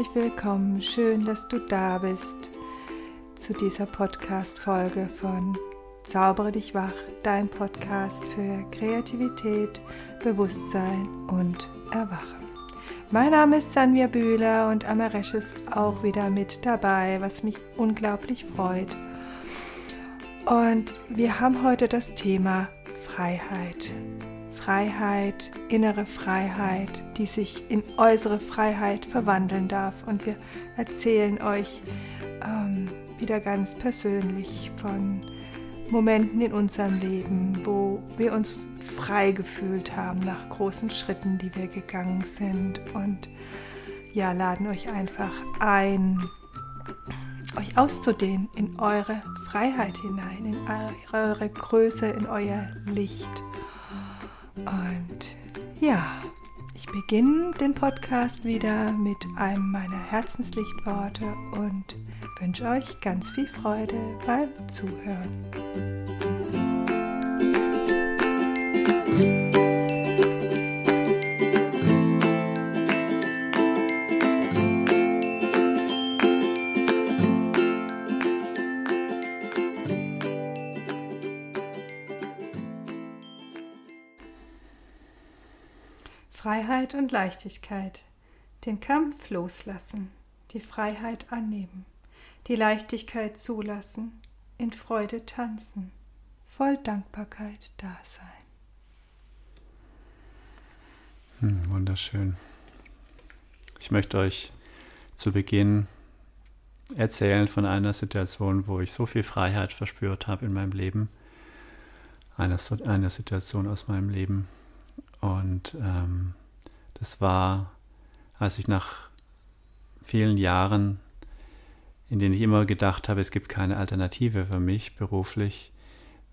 herzlich willkommen. Schön, dass du da bist zu dieser Podcast-Folge von Zaubere dich wach, dein Podcast für Kreativität, Bewusstsein und Erwachen. Mein Name ist Sanvia Bühler und Amaresh ist auch wieder mit dabei, was mich unglaublich freut. Und wir haben heute das Thema Freiheit. Freiheit, innere Freiheit, die sich in äußere Freiheit verwandeln darf. Und wir erzählen euch ähm, wieder ganz persönlich von Momenten in unserem Leben, wo wir uns frei gefühlt haben nach großen Schritten, die wir gegangen sind. Und ja, laden euch einfach ein, euch auszudehnen in eure Freiheit hinein, in eure Größe, in euer Licht. Und ja, ich beginne den Podcast wieder mit einem meiner Herzenslichtworte und wünsche euch ganz viel Freude beim Zuhören. Freiheit und Leichtigkeit. Den Kampf loslassen, die Freiheit annehmen, die Leichtigkeit zulassen, in Freude tanzen, voll Dankbarkeit da sein. Hm, wunderschön. Ich möchte euch zu Beginn erzählen von einer Situation, wo ich so viel Freiheit verspürt habe in meinem Leben. Einer, einer Situation aus meinem Leben. Und ähm, das war, als ich nach vielen Jahren, in denen ich immer gedacht habe, es gibt keine Alternative für mich beruflich,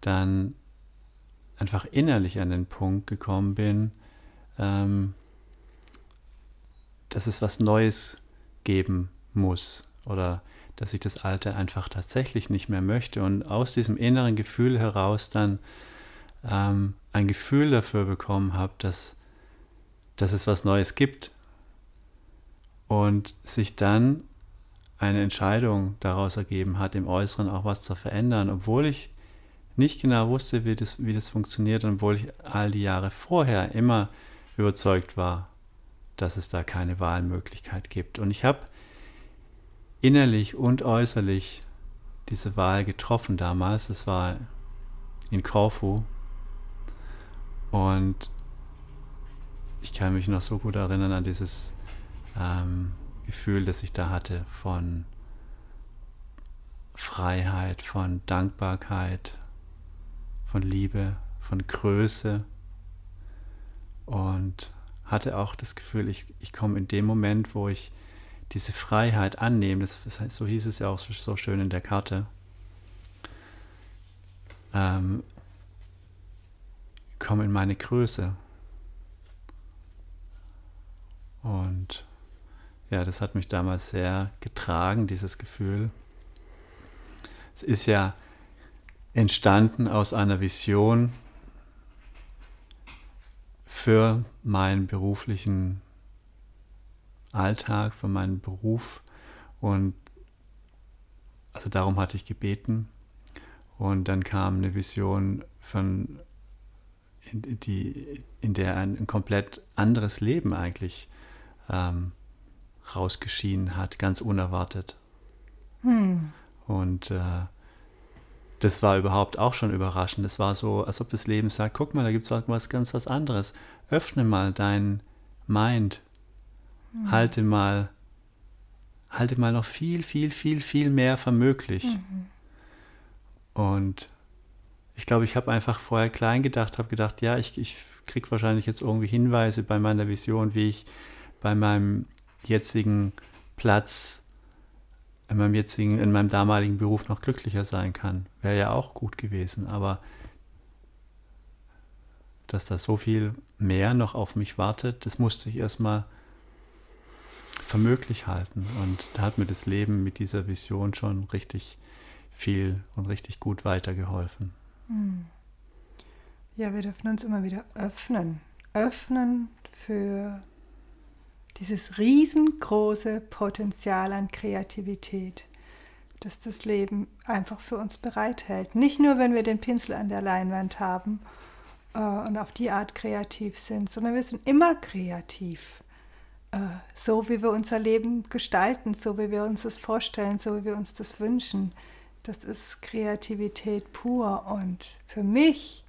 dann einfach innerlich an den Punkt gekommen bin, ähm, dass es was Neues geben muss oder dass ich das Alte einfach tatsächlich nicht mehr möchte. Und aus diesem inneren Gefühl heraus dann ähm, ein Gefühl dafür bekommen habe, dass, dass es was Neues gibt und sich dann eine Entscheidung daraus ergeben hat, im Äußeren auch was zu verändern, obwohl ich nicht genau wusste, wie das, wie das funktioniert, obwohl ich all die Jahre vorher immer überzeugt war, dass es da keine Wahlmöglichkeit gibt. Und ich habe innerlich und äußerlich diese Wahl getroffen damals. Das war in Korfu und ich kann mich noch so gut erinnern an dieses ähm, Gefühl, das ich da hatte von Freiheit, von Dankbarkeit, von Liebe, von Größe. Und hatte auch das Gefühl, ich, ich komme in dem Moment, wo ich diese Freiheit annehme, das, das heißt, so hieß es ja auch so, so schön in der Karte, ähm, komme in meine Größe. Und ja, das hat mich damals sehr getragen, dieses Gefühl. Es ist ja entstanden aus einer Vision für meinen beruflichen Alltag, für meinen Beruf. Und also darum hatte ich gebeten. Und dann kam eine Vision von in, die, in der ein, ein, komplett anderes Leben eigentlich ähm, rausgeschienen hat, ganz unerwartet. Hm. Und äh, das war überhaupt auch schon überraschend. Das war so, als ob das Leben sagt, guck mal, da gibt es was ganz was anderes. Öffne mal dein Mind. Hm. Halte mal, halte mal noch viel, viel, viel, viel mehr für möglich. Mhm. Und ich glaube, ich habe einfach vorher klein gedacht, habe gedacht, ja, ich, ich kriege wahrscheinlich jetzt irgendwie Hinweise bei meiner Vision, wie ich bei meinem jetzigen Platz, in meinem jetzigen, in meinem damaligen Beruf noch glücklicher sein kann. Wäre ja auch gut gewesen, aber dass da so viel mehr noch auf mich wartet, das musste ich erstmal für möglich halten. Und da hat mir das Leben mit dieser Vision schon richtig viel und richtig gut weitergeholfen. Hm. Ja, wir dürfen uns immer wieder öffnen. Öffnen für dieses riesengroße Potenzial an Kreativität, das das Leben einfach für uns bereithält. Nicht nur, wenn wir den Pinsel an der Leinwand haben äh, und auf die Art kreativ sind, sondern wir sind immer kreativ. Äh, so wie wir unser Leben gestalten, so wie wir uns das vorstellen, so wie wir uns das wünschen. Das ist Kreativität pur. Und für mich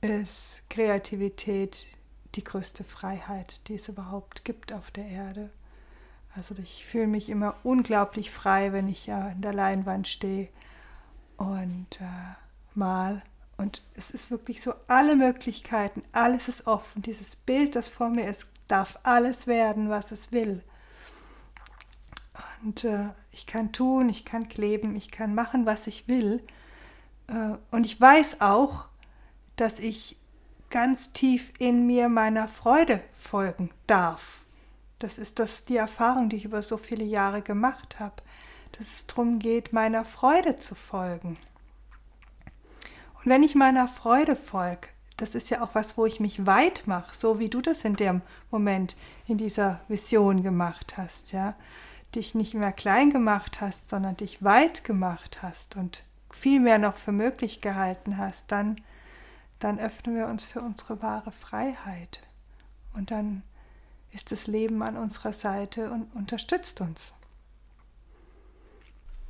ist Kreativität die größte Freiheit, die es überhaupt gibt auf der Erde. Also ich fühle mich immer unglaublich frei, wenn ich ja in der Leinwand stehe und äh, mal. Und es ist wirklich so alle Möglichkeiten, alles ist offen. Dieses Bild, das vor mir ist, darf alles werden, was es will. Und äh, ich kann tun, ich kann kleben, ich kann machen, was ich will. Äh, und ich weiß auch, dass ich ganz tief in mir meiner Freude folgen darf. Das ist das die Erfahrung, die ich über so viele Jahre gemacht habe, dass es darum geht, meiner Freude zu folgen. Und wenn ich meiner Freude folge, das ist ja auch was, wo ich mich weit mache, so wie du das in dem Moment in dieser Vision gemacht hast, ja, dich nicht mehr klein gemacht hast, sondern dich weit gemacht hast und viel mehr noch für möglich gehalten hast, dann dann öffnen wir uns für unsere wahre Freiheit. Und dann ist das Leben an unserer Seite und unterstützt uns.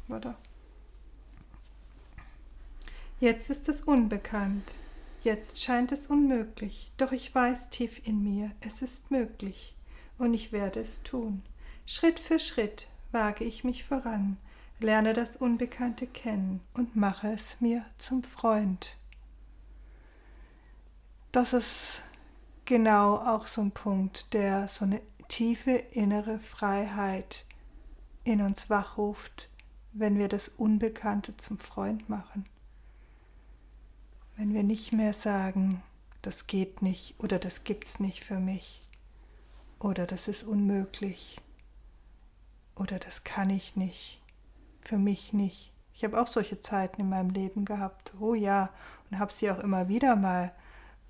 Oder? Jetzt ist es unbekannt. Jetzt scheint es unmöglich. Doch ich weiß tief in mir, es ist möglich. Und ich werde es tun. Schritt für Schritt wage ich mich voran, lerne das Unbekannte kennen und mache es mir zum Freund das ist genau auch so ein Punkt, der so eine tiefe innere Freiheit in uns wachruft, wenn wir das Unbekannte zum Freund machen. Wenn wir nicht mehr sagen, das geht nicht oder das gibt's nicht für mich oder das ist unmöglich oder das kann ich nicht, für mich nicht. Ich habe auch solche Zeiten in meinem Leben gehabt, oh ja, und habe sie auch immer wieder mal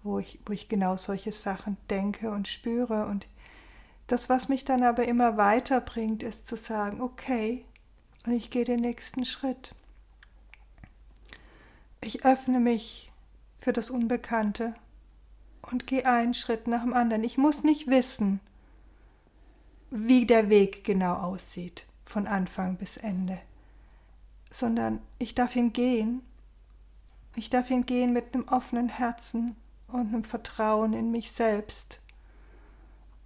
wo ich, wo ich genau solche Sachen denke und spüre. Und das, was mich dann aber immer weiterbringt, ist zu sagen, okay, und ich gehe den nächsten Schritt. Ich öffne mich für das Unbekannte und gehe einen Schritt nach dem anderen. Ich muss nicht wissen, wie der Weg genau aussieht, von Anfang bis Ende, sondern ich darf ihn gehen. Ich darf ihn gehen mit einem offenen Herzen und einem Vertrauen in mich selbst.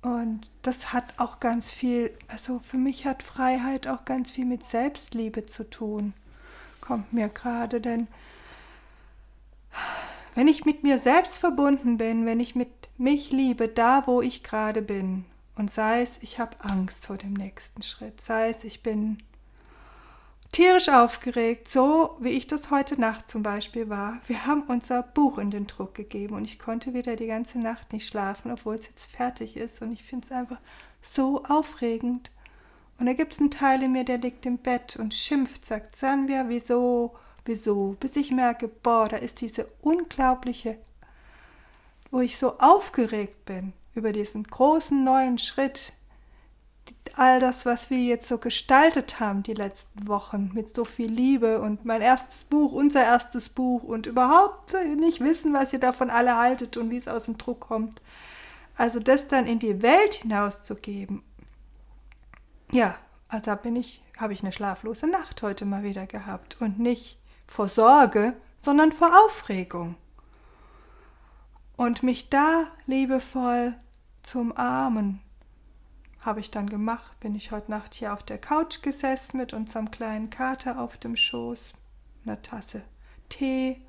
Und das hat auch ganz viel, also für mich hat Freiheit auch ganz viel mit Selbstliebe zu tun. Kommt mir gerade, denn wenn ich mit mir selbst verbunden bin, wenn ich mit mich liebe, da wo ich gerade bin, und sei es, ich habe Angst vor dem nächsten Schritt, sei es, ich bin tierisch aufgeregt, so wie ich das heute Nacht zum Beispiel war. Wir haben unser Buch in den Druck gegeben und ich konnte wieder die ganze Nacht nicht schlafen, obwohl es jetzt fertig ist und ich finde es einfach so aufregend. Und da gibt es einen Teil in mir, der liegt im Bett und schimpft, sagt Sanvia, wieso, wieso, bis ich merke, boah, da ist diese unglaubliche, wo ich so aufgeregt bin über diesen großen neuen Schritt, all das, was wir jetzt so gestaltet haben die letzten Wochen mit so viel Liebe und mein erstes Buch, unser erstes Buch und überhaupt nicht wissen, was ihr davon alle haltet und wie es aus dem Druck kommt. Also das dann in die Welt hinauszugeben. Ja, also da bin ich, habe ich eine schlaflose Nacht heute mal wieder gehabt und nicht vor Sorge, sondern vor Aufregung. Und mich da liebevoll zum Armen habe ich dann gemacht, bin ich heute Nacht hier auf der Couch gesessen mit unserem kleinen Kater auf dem Schoß, einer Tasse Tee.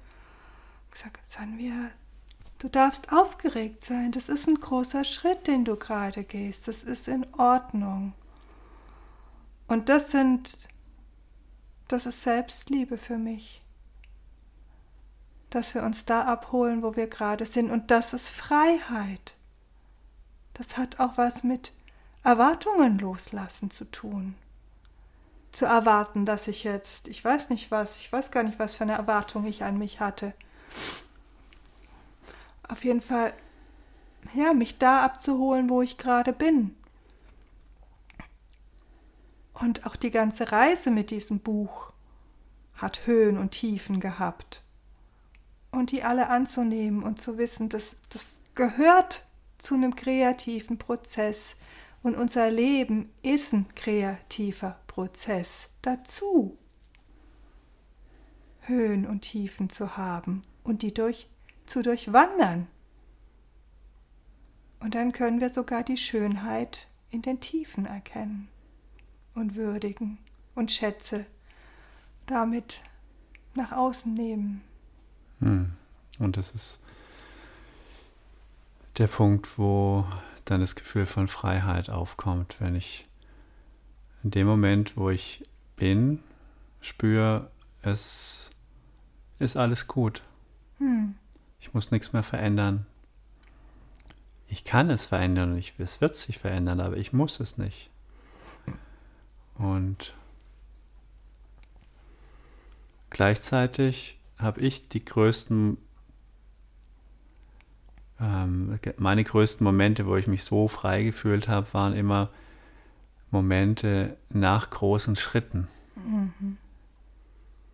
Gesagt, Sanvia, du darfst aufgeregt sein. Das ist ein großer Schritt, den du gerade gehst. Das ist in Ordnung. Und das sind, das ist Selbstliebe für mich. Dass wir uns da abholen, wo wir gerade sind. Und das ist Freiheit. Das hat auch was mit Erwartungen loslassen zu tun. Zu erwarten, dass ich jetzt, ich weiß nicht was, ich weiß gar nicht, was für eine Erwartung ich an mich hatte. Auf jeden Fall, ja, mich da abzuholen, wo ich gerade bin. Und auch die ganze Reise mit diesem Buch hat Höhen und Tiefen gehabt. Und die alle anzunehmen und zu wissen, dass das gehört zu einem kreativen Prozess. Und unser Leben ist ein kreativer Prozess dazu. Höhen und Tiefen zu haben und die durch, zu durchwandern. Und dann können wir sogar die Schönheit in den Tiefen erkennen und würdigen und Schätze damit nach außen nehmen. Hm. Und das ist der Punkt, wo dann das Gefühl von Freiheit aufkommt, wenn ich in dem Moment, wo ich bin, spüre, es ist alles gut. Hm. Ich muss nichts mehr verändern. Ich kann es verändern und ich, es wird sich verändern, aber ich muss es nicht. Und gleichzeitig habe ich die größten, ähm, meine größten Momente, wo ich mich so frei gefühlt habe, waren immer Momente nach großen Schritten. Mhm.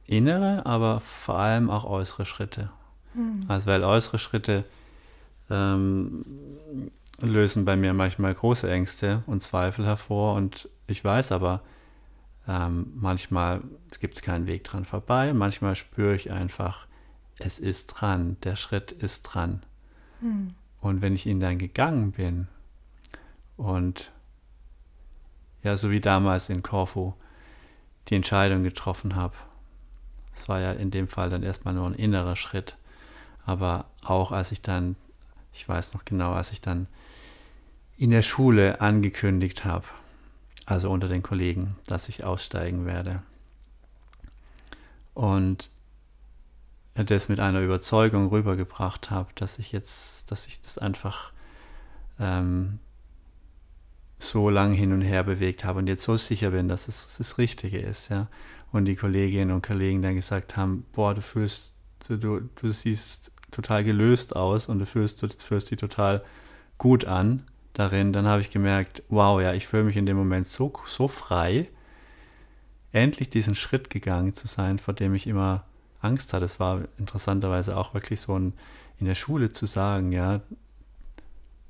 Innere, aber vor allem auch äußere Schritte. Mhm. Also weil äußere Schritte ähm, lösen bei mir manchmal große Ängste und Zweifel hervor und ich weiß aber, ähm, manchmal gibt es keinen Weg dran vorbei, manchmal spüre ich einfach, es ist dran, der Schritt ist dran. Mhm. Und wenn ich ihn dann gegangen bin und ja, so wie damals in Korfu die Entscheidung getroffen habe, es war ja in dem Fall dann erstmal nur ein innerer Schritt, aber auch als ich dann, ich weiß noch genau, als ich dann in der Schule angekündigt habe, also unter den Kollegen, dass ich aussteigen werde. Und das mit einer Überzeugung rübergebracht habe, dass ich jetzt, dass ich das einfach ähm, so lang hin und her bewegt habe und jetzt so sicher bin, dass es das Richtige ist, ja. Und die Kolleginnen und Kollegen dann gesagt haben, boah, du fühlst, du, du siehst total gelöst aus und du fühlst, du fühlst dich total gut an darin, dann habe ich gemerkt, wow, ja, ich fühle mich in dem Moment so, so frei, endlich diesen Schritt gegangen zu sein, vor dem ich immer Angst hatte. Es war interessanterweise auch wirklich so ein, in der Schule zu sagen, ja,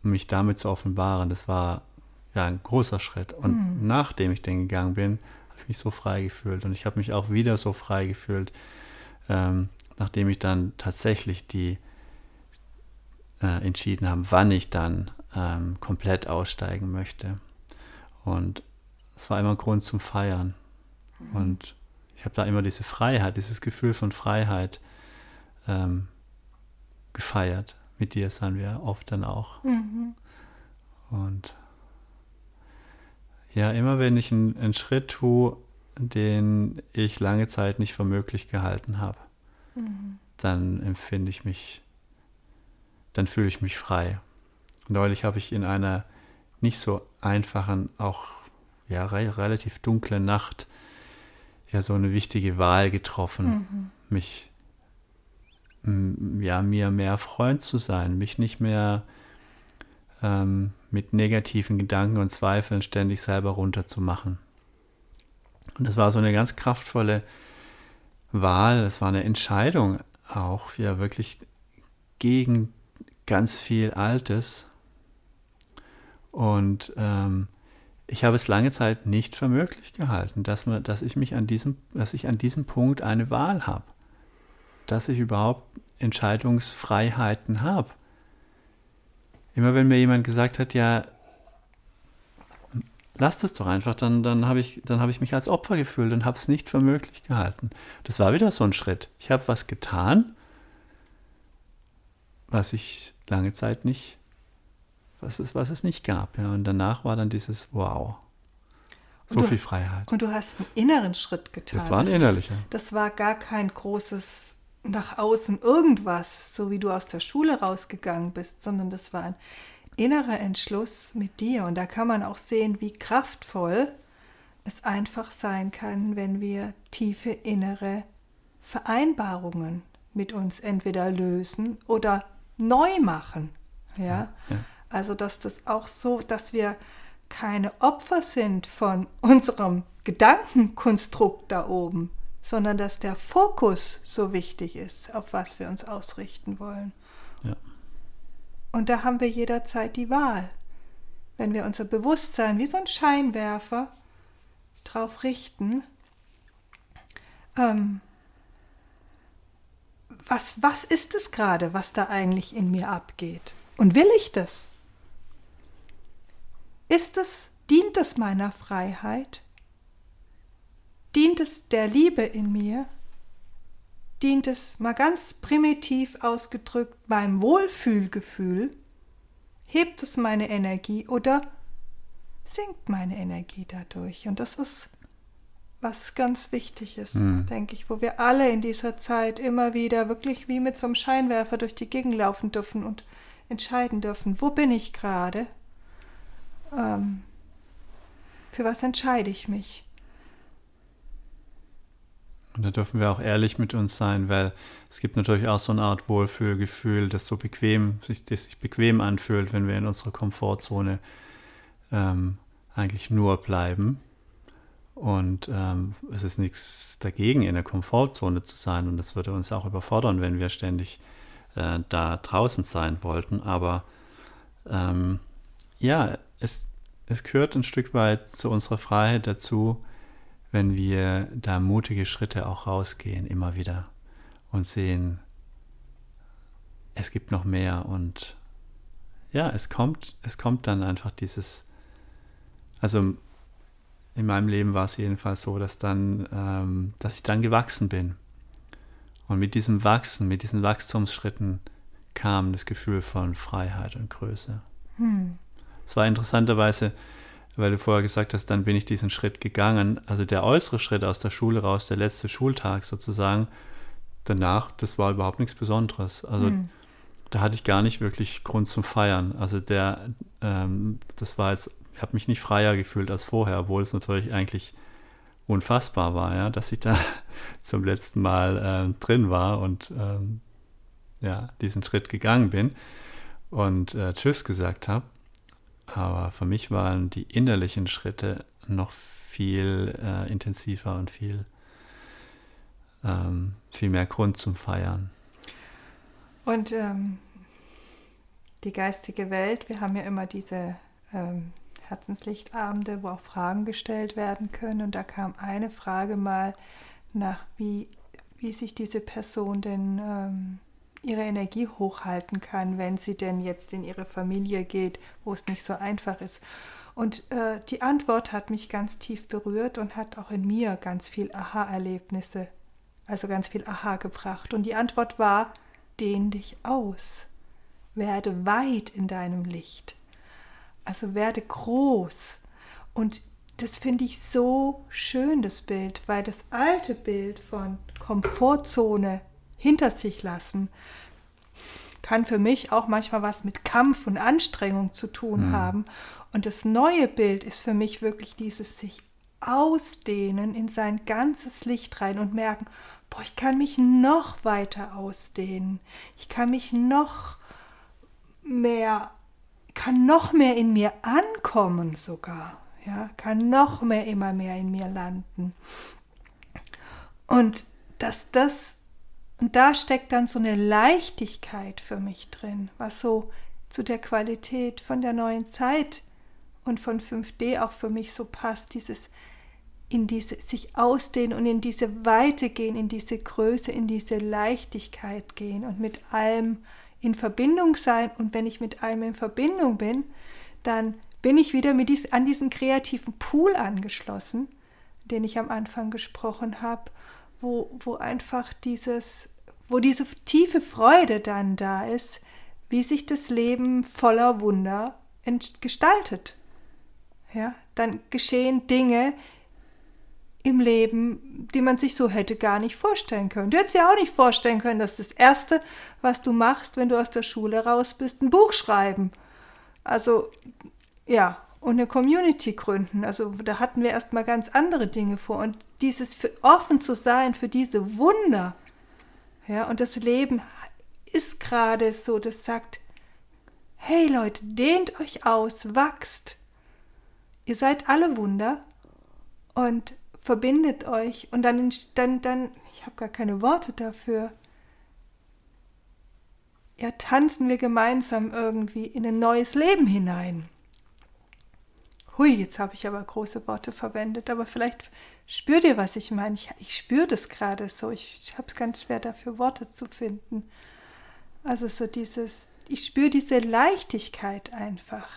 mich damit zu offenbaren, das war ja ein großer Schritt. Und mhm. nachdem ich den gegangen bin, habe ich mich so frei gefühlt. Und ich habe mich auch wieder so frei gefühlt, ähm, nachdem ich dann tatsächlich die äh, entschieden habe, wann ich dann ähm, komplett aussteigen möchte. Und es war immer ein Grund zum Feiern. Mhm. Und ich habe da immer diese Freiheit, dieses Gefühl von Freiheit ähm, gefeiert. Mit dir sind wir oft dann auch. Mhm. Und ja, immer wenn ich einen, einen, Schritt tue, den ich lange Zeit nicht für möglich gehalten habe, mhm. dann empfinde ich mich, dann fühle ich mich frei. Neulich habe ich in einer nicht so einfachen, auch ja, re relativ dunklen Nacht ja so eine wichtige Wahl getroffen, mhm. mich ja mir mehr Freund zu sein, mich nicht mehr ähm, mit negativen Gedanken und Zweifeln ständig selber runterzumachen. Und es war so eine ganz kraftvolle Wahl, es war eine Entscheidung auch, ja wirklich gegen ganz viel Altes, und ähm, ich habe es lange Zeit nicht für möglich gehalten, dass, man, dass ich mich an diesem, dass ich an diesem Punkt eine Wahl habe. Dass ich überhaupt Entscheidungsfreiheiten habe. Immer wenn mir jemand gesagt hat, ja, lass das doch einfach, dann, dann habe ich, hab ich mich als Opfer gefühlt und habe es nicht für möglich gehalten. Das war wieder so ein Schritt. Ich habe was getan, was ich lange Zeit nicht was es, was es nicht gab. Ja. Und danach war dann dieses Wow. So du, viel Freiheit. Und du hast einen inneren Schritt getan. Das war ein innerlicher. Das, das war gar kein großes nach außen irgendwas, so wie du aus der Schule rausgegangen bist, sondern das war ein innerer Entschluss mit dir. Und da kann man auch sehen, wie kraftvoll es einfach sein kann, wenn wir tiefe innere Vereinbarungen mit uns entweder lösen oder neu machen. Ja. ja, ja. Also, dass das auch so, dass wir keine Opfer sind von unserem Gedankenkonstrukt da oben, sondern dass der Fokus so wichtig ist, auf was wir uns ausrichten wollen. Ja. Und da haben wir jederzeit die Wahl. Wenn wir unser Bewusstsein wie so ein Scheinwerfer drauf richten, ähm, was, was ist es gerade, was da eigentlich in mir abgeht? Und will ich das? Ist es, dient es meiner Freiheit? Dient es der Liebe in mir? Dient es mal ganz primitiv ausgedrückt meinem Wohlfühlgefühl? Hebt es meine Energie oder sinkt meine Energie dadurch? Und das ist was ganz wichtig ist, mhm. denke ich, wo wir alle in dieser Zeit immer wieder wirklich wie mit so einem Scheinwerfer durch die Gegend laufen dürfen und entscheiden dürfen, wo bin ich gerade? Ähm, für was entscheide ich mich? Und da dürfen wir auch ehrlich mit uns sein, weil es gibt natürlich auch so eine Art Wohlfühlgefühl, das so bequem, sich, das sich bequem anfühlt, wenn wir in unserer Komfortzone ähm, eigentlich nur bleiben. Und ähm, es ist nichts dagegen, in der Komfortzone zu sein. Und das würde uns auch überfordern, wenn wir ständig äh, da draußen sein wollten. Aber ähm, ja, es, es gehört ein Stück weit zu unserer Freiheit dazu, wenn wir da mutige Schritte auch rausgehen, immer wieder und sehen, es gibt noch mehr und ja, es kommt, es kommt dann einfach dieses, also in meinem Leben war es jedenfalls so, dass dann, ähm, dass ich dann gewachsen bin. Und mit diesem Wachsen, mit diesen Wachstumsschritten kam das Gefühl von Freiheit und Größe. Hm. Es war interessanterweise, weil du vorher gesagt hast, dann bin ich diesen Schritt gegangen. Also der äußere Schritt aus der Schule raus, der letzte Schultag sozusagen, danach, das war überhaupt nichts Besonderes. Also hm. da hatte ich gar nicht wirklich Grund zum Feiern. Also der, ähm, das war jetzt ich habe mich nicht freier gefühlt als vorher, obwohl es natürlich eigentlich unfassbar war, ja, dass ich da zum letzten Mal äh, drin war und ähm, ja, diesen Schritt gegangen bin und äh, Tschüss gesagt habe. Aber für mich waren die innerlichen Schritte noch viel äh, intensiver und viel, ähm, viel mehr Grund zum Feiern. Und ähm, die geistige Welt, wir haben ja immer diese ähm, Herzenslichtabende, wo auch Fragen gestellt werden können. Und da kam eine Frage mal nach, wie, wie sich diese Person denn ähm, ihre Energie hochhalten kann, wenn sie denn jetzt in ihre Familie geht, wo es nicht so einfach ist. Und äh, die Antwort hat mich ganz tief berührt und hat auch in mir ganz viel Aha-Erlebnisse, also ganz viel Aha gebracht. Und die Antwort war, dehn dich aus, werde weit in deinem Licht. Also werde groß. Und das finde ich so schön, das Bild, weil das alte Bild von Komfortzone hinter sich lassen kann für mich auch manchmal was mit Kampf und Anstrengung zu tun mhm. haben. Und das neue Bild ist für mich wirklich dieses sich ausdehnen in sein ganzes Licht rein und merken, boah, ich kann mich noch weiter ausdehnen. Ich kann mich noch mehr kann noch mehr in mir ankommen sogar, ja, kann noch mehr immer mehr in mir landen. Und dass das, und da steckt dann so eine Leichtigkeit für mich drin, was so zu der Qualität von der neuen Zeit und von 5D auch für mich so passt, dieses in diese sich ausdehnen und in diese Weite gehen, in diese Größe, in diese Leichtigkeit gehen und mit allem in Verbindung sein. Und wenn ich mit einem in Verbindung bin, dann bin ich wieder mit dies, an diesen kreativen Pool angeschlossen, den ich am Anfang gesprochen habe, wo, wo einfach dieses, wo diese tiefe Freude dann da ist, wie sich das Leben voller Wunder gestaltet. Ja, dann geschehen Dinge, im Leben, die man sich so hätte gar nicht vorstellen können. Du hättest ja auch nicht vorstellen können, dass das Erste, was du machst, wenn du aus der Schule raus bist, ein Buch schreiben. Also, ja, und eine Community gründen. Also da hatten wir erstmal ganz andere Dinge vor. Und dieses offen zu sein für diese Wunder, ja, und das Leben ist gerade so, das sagt, hey Leute, dehnt euch aus, wachst. Ihr seid alle Wunder und verbindet euch und dann, dann, dann ich habe gar keine Worte dafür. Ja, tanzen wir gemeinsam irgendwie in ein neues Leben hinein. Hui, jetzt habe ich aber große Worte verwendet, aber vielleicht spürt ihr, was ich meine. Ich, ich spüre das gerade so. Ich, ich habe es ganz schwer dafür, Worte zu finden. Also so dieses, ich spüre diese Leichtigkeit einfach,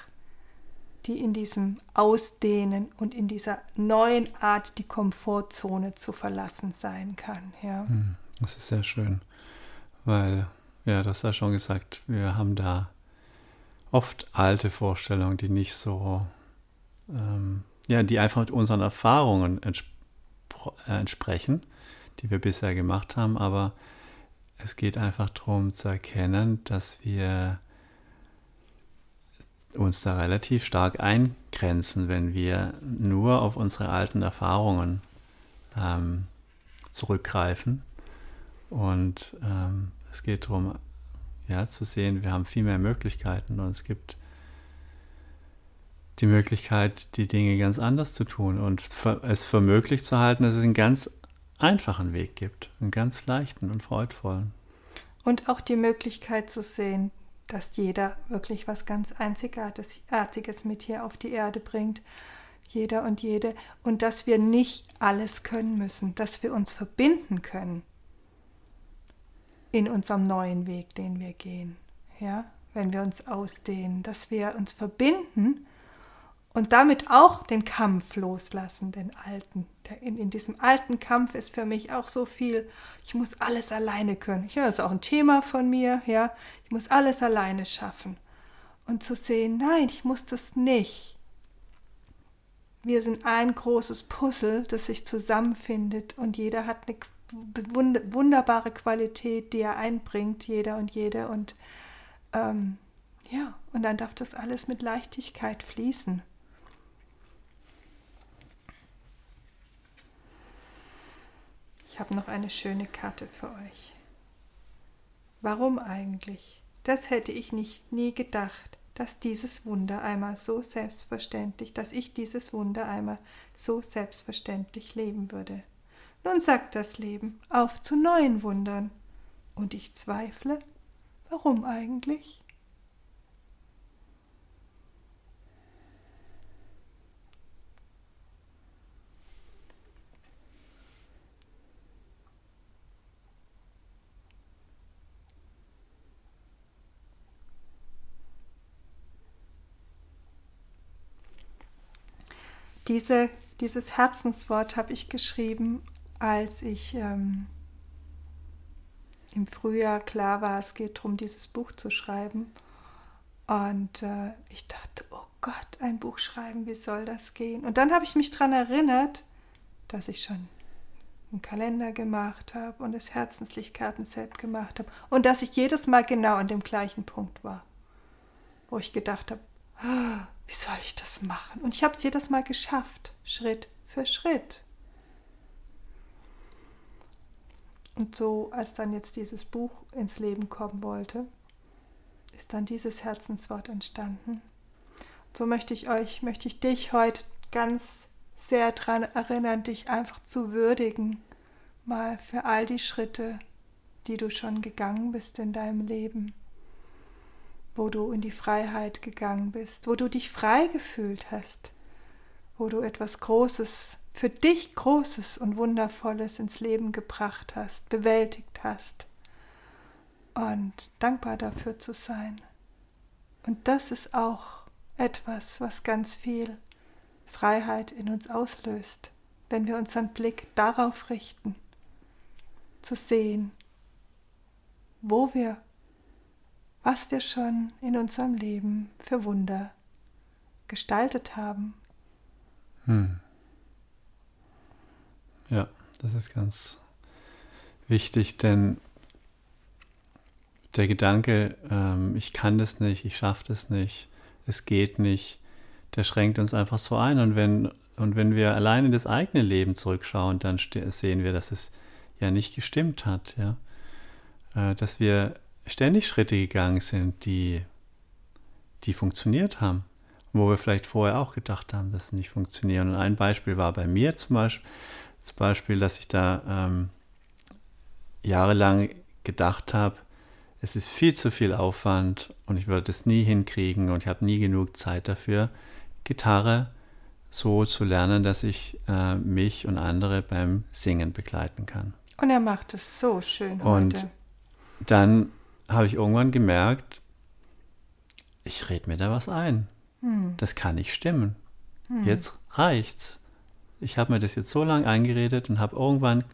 die in diesem Ausdehnen und in dieser neuen Art, die Komfortzone zu verlassen sein kann. Ja. Hm, das ist sehr schön, weil, ja, du hast ja schon gesagt, wir haben da oft alte Vorstellungen, die nicht so ähm, ja, die einfach unseren Erfahrungen entspr äh, entsprechen, die wir bisher gemacht haben, aber es geht einfach darum zu erkennen, dass wir uns da relativ stark eingrenzen, wenn wir nur auf unsere alten Erfahrungen ähm, zurückgreifen. Und ähm, es geht darum, ja, zu sehen, wir haben viel mehr Möglichkeiten und es gibt die Möglichkeit, die Dinge ganz anders zu tun und es für möglich zu halten, dass es einen ganz einfachen Weg gibt, einen ganz leichten und freudvollen. Und auch die Möglichkeit zu sehen, dass jeder wirklich was ganz Einzigartiges mit hier auf die Erde bringt, jeder und jede, und dass wir nicht alles können müssen, dass wir uns verbinden können in unserem neuen Weg, den wir gehen, ja, wenn wir uns ausdehnen, dass wir uns verbinden und damit auch den Kampf loslassen, den alten. In, in, diesem alten Kampf ist für mich auch so viel, ich muss alles alleine können. Ja, das ist auch ein Thema von mir, ja. Ich muss alles alleine schaffen. Und zu sehen, nein, ich muss das nicht. Wir sind ein großes Puzzle, das sich zusammenfindet und jeder hat eine wunderbare Qualität, die er einbringt, jeder und jede. Und ähm, ja, und dann darf das alles mit Leichtigkeit fließen. Habe noch eine schöne Karte für euch. Warum eigentlich? Das hätte ich nicht nie gedacht, dass dieses Wunder einmal so selbstverständlich, dass ich dieses Wunder einmal so selbstverständlich leben würde. Nun sagt das Leben, auf zu neuen Wundern. Und ich zweifle, warum eigentlich? Diese, dieses Herzenswort habe ich geschrieben, als ich ähm, im Frühjahr klar war, es geht darum, dieses Buch zu schreiben. Und äh, ich dachte, oh Gott, ein Buch schreiben, wie soll das gehen? Und dann habe ich mich daran erinnert, dass ich schon einen Kalender gemacht habe und das Herzenslichtkartenset gemacht habe und dass ich jedes Mal genau an dem gleichen Punkt war, wo ich gedacht habe, wie soll ich das machen? Und ich habe es jedes Mal geschafft, Schritt für Schritt. Und so, als dann jetzt dieses Buch ins Leben kommen wollte, ist dann dieses Herzenswort entstanden. so möchte ich euch, möchte ich dich heute ganz sehr daran erinnern, dich einfach zu würdigen, mal für all die Schritte, die du schon gegangen bist in deinem Leben wo du in die Freiheit gegangen bist, wo du dich frei gefühlt hast, wo du etwas Großes, für dich Großes und Wundervolles ins Leben gebracht hast, bewältigt hast und dankbar dafür zu sein. Und das ist auch etwas, was ganz viel Freiheit in uns auslöst, wenn wir unseren Blick darauf richten, zu sehen, wo wir was wir schon in unserem Leben für Wunder gestaltet haben. Hm. Ja, das ist ganz wichtig, denn der Gedanke, ähm, ich kann das nicht, ich schaffe das nicht, es geht nicht, der schränkt uns einfach so ein. Und wenn, und wenn wir allein in das eigene Leben zurückschauen, dann sehen wir, dass es ja nicht gestimmt hat, ja. Äh, dass wir ständig Schritte gegangen sind, die, die funktioniert haben. wo wir vielleicht vorher auch gedacht haben, dass sie nicht funktionieren. Und ein Beispiel war bei mir zum Beispiel, zum Beispiel dass ich da ähm, jahrelang gedacht habe, es ist viel zu viel Aufwand und ich würde es nie hinkriegen und ich habe nie genug Zeit dafür, Gitarre so zu lernen, dass ich äh, mich und andere beim Singen begleiten kann. Und er macht es so schön heute. Und dann habe ich irgendwann gemerkt, ich rede mir da was ein. Hm. Das kann nicht stimmen. Hm. Jetzt reicht's. Ich habe mir das jetzt so lange eingeredet und habe irgendwann,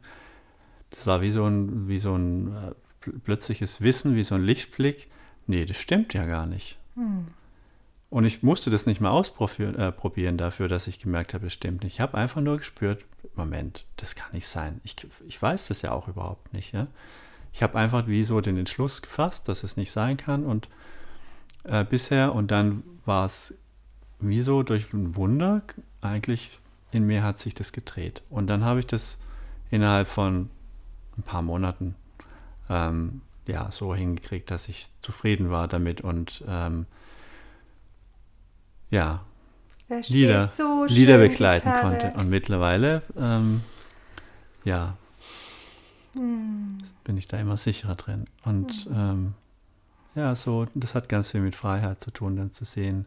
das war wie so ein, wie so ein äh, plötzliches Wissen, wie so ein Lichtblick. Nee, das stimmt ja gar nicht. Hm. Und ich musste das nicht mal ausprobieren äh, dafür, dass ich gemerkt habe, es stimmt nicht. Ich habe einfach nur gespürt, Moment, das kann nicht sein. Ich, ich weiß das ja auch überhaupt nicht. Ja? Ich habe einfach wie so den Entschluss gefasst, dass es nicht sein kann und äh, bisher und dann war es wie so durch ein Wunder, eigentlich in mir hat sich das gedreht. Und dann habe ich das innerhalb von ein paar Monaten ähm, ja, so hingekriegt, dass ich zufrieden war damit und ähm, ja, Lieder, so Lieder begleiten Gitarre. konnte. Und mittlerweile, ähm, ja, hm. bin ich da immer sicherer drin. Und hm. ähm, ja, so, das hat ganz viel mit Freiheit zu tun, dann zu sehen,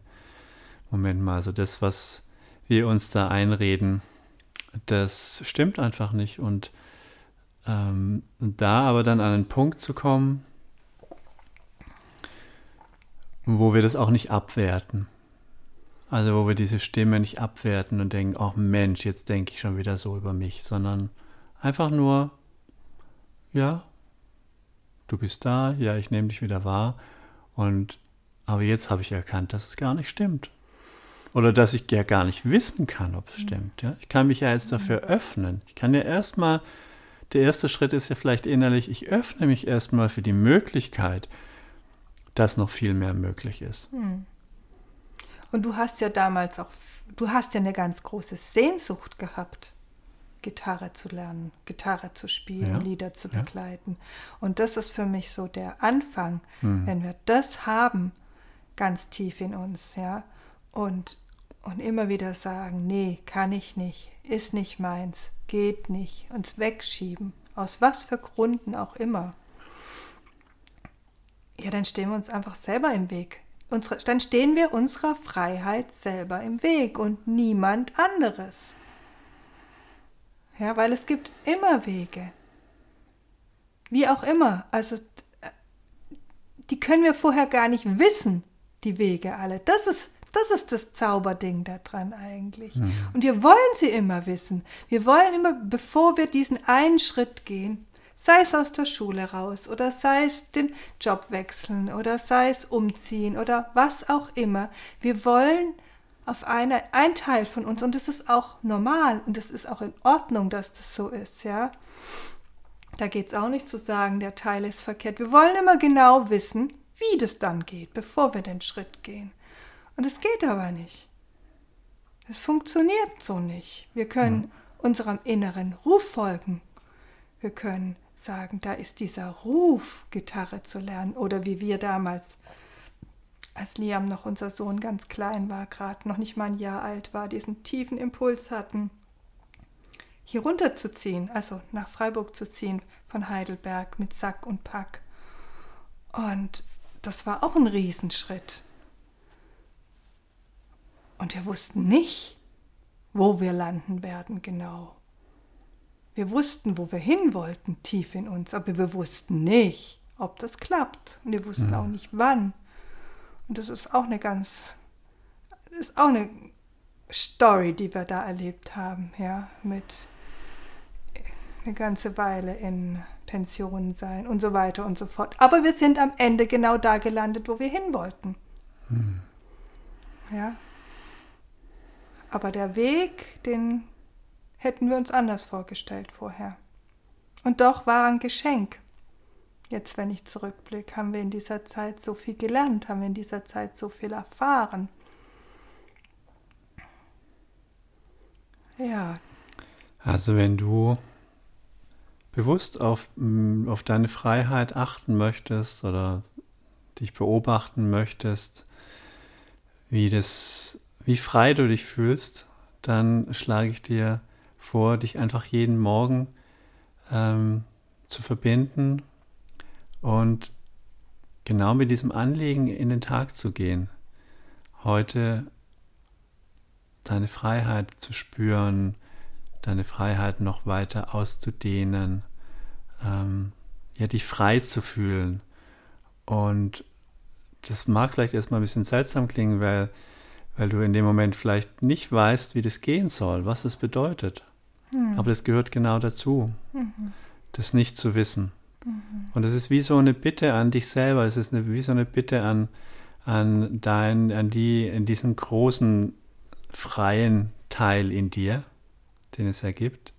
Moment mal, so das, was wir uns da einreden, das stimmt einfach nicht. Und ähm, da aber dann an einen Punkt zu kommen, wo wir das auch nicht abwerten. Also wo wir diese Stimme nicht abwerten und denken, ach Mensch, jetzt denke ich schon wieder so über mich, sondern einfach nur, ja, du bist da, ja, ich nehme dich wieder wahr. Und aber jetzt habe ich erkannt, dass es gar nicht stimmt. Oder dass ich ja gar nicht wissen kann, ob es mhm. stimmt. Ja? Ich kann mich ja jetzt dafür öffnen. Ich kann ja erstmal, der erste Schritt ist ja vielleicht innerlich, ich öffne mich erstmal für die Möglichkeit, dass noch viel mehr möglich ist. Mhm. Und du hast ja damals auch, du hast ja eine ganz große Sehnsucht gehabt, Gitarre zu lernen, Gitarre zu spielen, ja. Lieder zu begleiten. Ja. Und das ist für mich so der Anfang, mhm. wenn wir das haben, ganz tief in uns, ja, und, und immer wieder sagen, nee, kann ich nicht, ist nicht meins, geht nicht, uns wegschieben, aus was für Gründen auch immer. Ja, dann stehen wir uns einfach selber im Weg unsere, dann stehen wir unserer Freiheit selber im Weg und niemand anderes. Ja, weil es gibt immer Wege. Wie auch immer. Also, die können wir vorher gar nicht wissen, die Wege alle. Das ist, das ist das Zauberding daran eigentlich. Mhm. Und wir wollen sie immer wissen. Wir wollen immer, bevor wir diesen einen Schritt gehen, sei es aus der Schule raus oder sei es den Job wechseln oder sei es umziehen oder was auch immer. Wir wollen auf eine, ein Teil von uns und es ist auch normal und es ist auch in Ordnung, dass das so ist, ja. Da geht es auch nicht zu sagen, der Teil ist verkehrt. Wir wollen immer genau wissen, wie das dann geht, bevor wir den Schritt gehen. Und es geht aber nicht. Es funktioniert so nicht. Wir können unserem inneren Ruf folgen. Wir können sagen, da ist dieser Ruf, Gitarre zu lernen. Oder wie wir damals, als Liam noch unser Sohn ganz klein war, gerade noch nicht mal ein Jahr alt war, diesen tiefen Impuls hatten, hier runterzuziehen, also nach Freiburg zu ziehen von Heidelberg mit Sack und Pack. Und das war auch ein Riesenschritt. Und wir wussten nicht, wo wir landen werden genau. Wir wussten, wo wir hin wollten, tief in uns, aber wir wussten nicht, ob das klappt. Und wir wussten ja. auch nicht, wann. Und das ist auch eine ganz, ist auch eine Story, die wir da erlebt haben, ja, mit eine ganze Weile in Pensionen sein und so weiter und so fort. Aber wir sind am Ende genau da gelandet, wo wir hin wollten. Hm. Ja. Aber der Weg, den hätten wir uns anders vorgestellt vorher. Und doch war ein Geschenk. Jetzt, wenn ich zurückblicke, haben wir in dieser Zeit so viel gelernt, haben wir in dieser Zeit so viel erfahren. Ja. Also wenn du bewusst auf, mm, auf deine Freiheit achten möchtest oder dich beobachten möchtest, wie das wie frei du dich fühlst, dann schlage ich dir vor, dich einfach jeden Morgen ähm, zu verbinden und genau mit diesem Anliegen in den Tag zu gehen. Heute deine Freiheit zu spüren, deine Freiheit noch weiter auszudehnen, ähm, ja, dich frei zu fühlen. Und das mag vielleicht erstmal ein bisschen seltsam klingen, weil, weil du in dem Moment vielleicht nicht weißt, wie das gehen soll, was es bedeutet. Mhm. Aber das gehört genau dazu, mhm. das nicht zu wissen. Mhm. Und es ist wie so eine Bitte an dich selber, es ist eine, wie so eine Bitte an, an, dein, an die, in diesen großen freien Teil in dir, den es ergibt,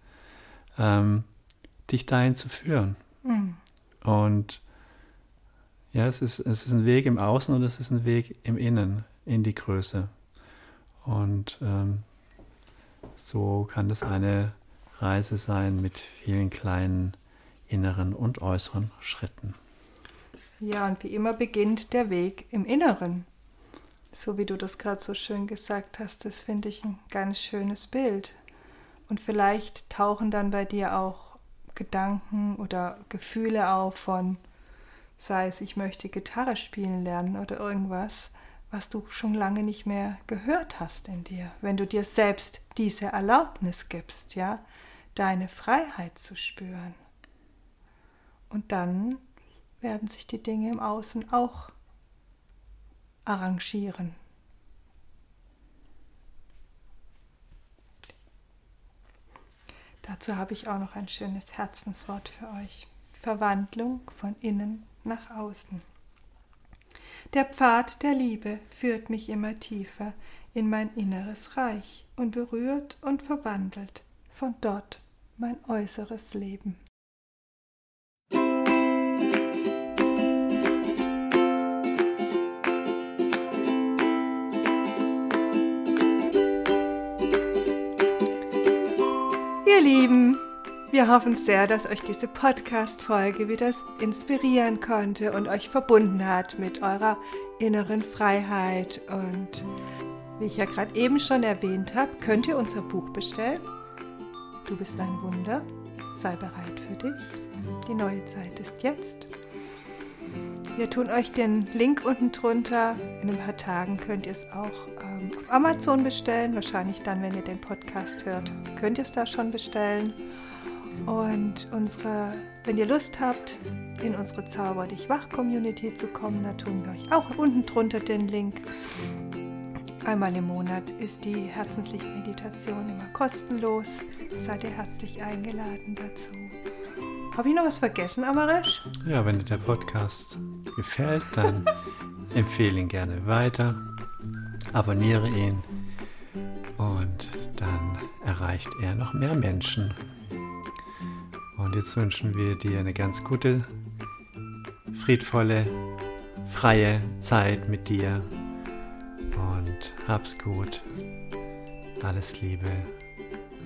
ähm, dich dahin zu führen. Mhm. Und ja, es ist, es ist ein Weg im Außen und es ist ein Weg im Innen, in die Größe. Und ähm, so kann das eine Reise sein mit vielen kleinen inneren und äußeren Schritten. Ja, und wie immer beginnt der Weg im Inneren. So wie du das gerade so schön gesagt hast, das finde ich ein ganz schönes Bild. Und vielleicht tauchen dann bei dir auch Gedanken oder Gefühle auf von, sei es, ich möchte Gitarre spielen lernen oder irgendwas, was du schon lange nicht mehr gehört hast in dir. Wenn du dir selbst diese Erlaubnis gibst, ja, deine Freiheit zu spüren. Und dann werden sich die Dinge im Außen auch arrangieren. Dazu habe ich auch noch ein schönes Herzenswort für euch. Verwandlung von innen nach außen. Der Pfad der Liebe führt mich immer tiefer in mein inneres Reich und berührt und verwandelt von dort mein äußeres Leben. Wir hoffen sehr, dass euch diese Podcast-Folge wieder inspirieren konnte und euch verbunden hat mit eurer inneren Freiheit. Und wie ich ja gerade eben schon erwähnt habe, könnt ihr unser Buch bestellen. Du bist ein Wunder. Sei bereit für dich. Die neue Zeit ist jetzt. Wir tun euch den Link unten drunter. In ein paar Tagen könnt ihr es auch ähm, auf Amazon bestellen. Wahrscheinlich dann, wenn ihr den Podcast hört, könnt ihr es da schon bestellen. Und unsere, wenn ihr Lust habt, in unsere Zauber dich wach Community zu kommen, da tun wir euch auch unten drunter den Link. Einmal im Monat ist die Herzenslichtmeditation immer kostenlos. Seid ihr herzlich eingeladen dazu. Habe ich noch was vergessen, Amaresh? Ja, wenn dir der Podcast gefällt, dann empfehle ihn gerne weiter, abonniere ihn und dann erreicht er noch mehr Menschen. Und jetzt wünschen wir dir eine ganz gute, friedvolle, freie Zeit mit dir und hab's gut. Alles Liebe,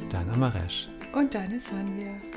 dein Amaresh. Und deine Sanvia.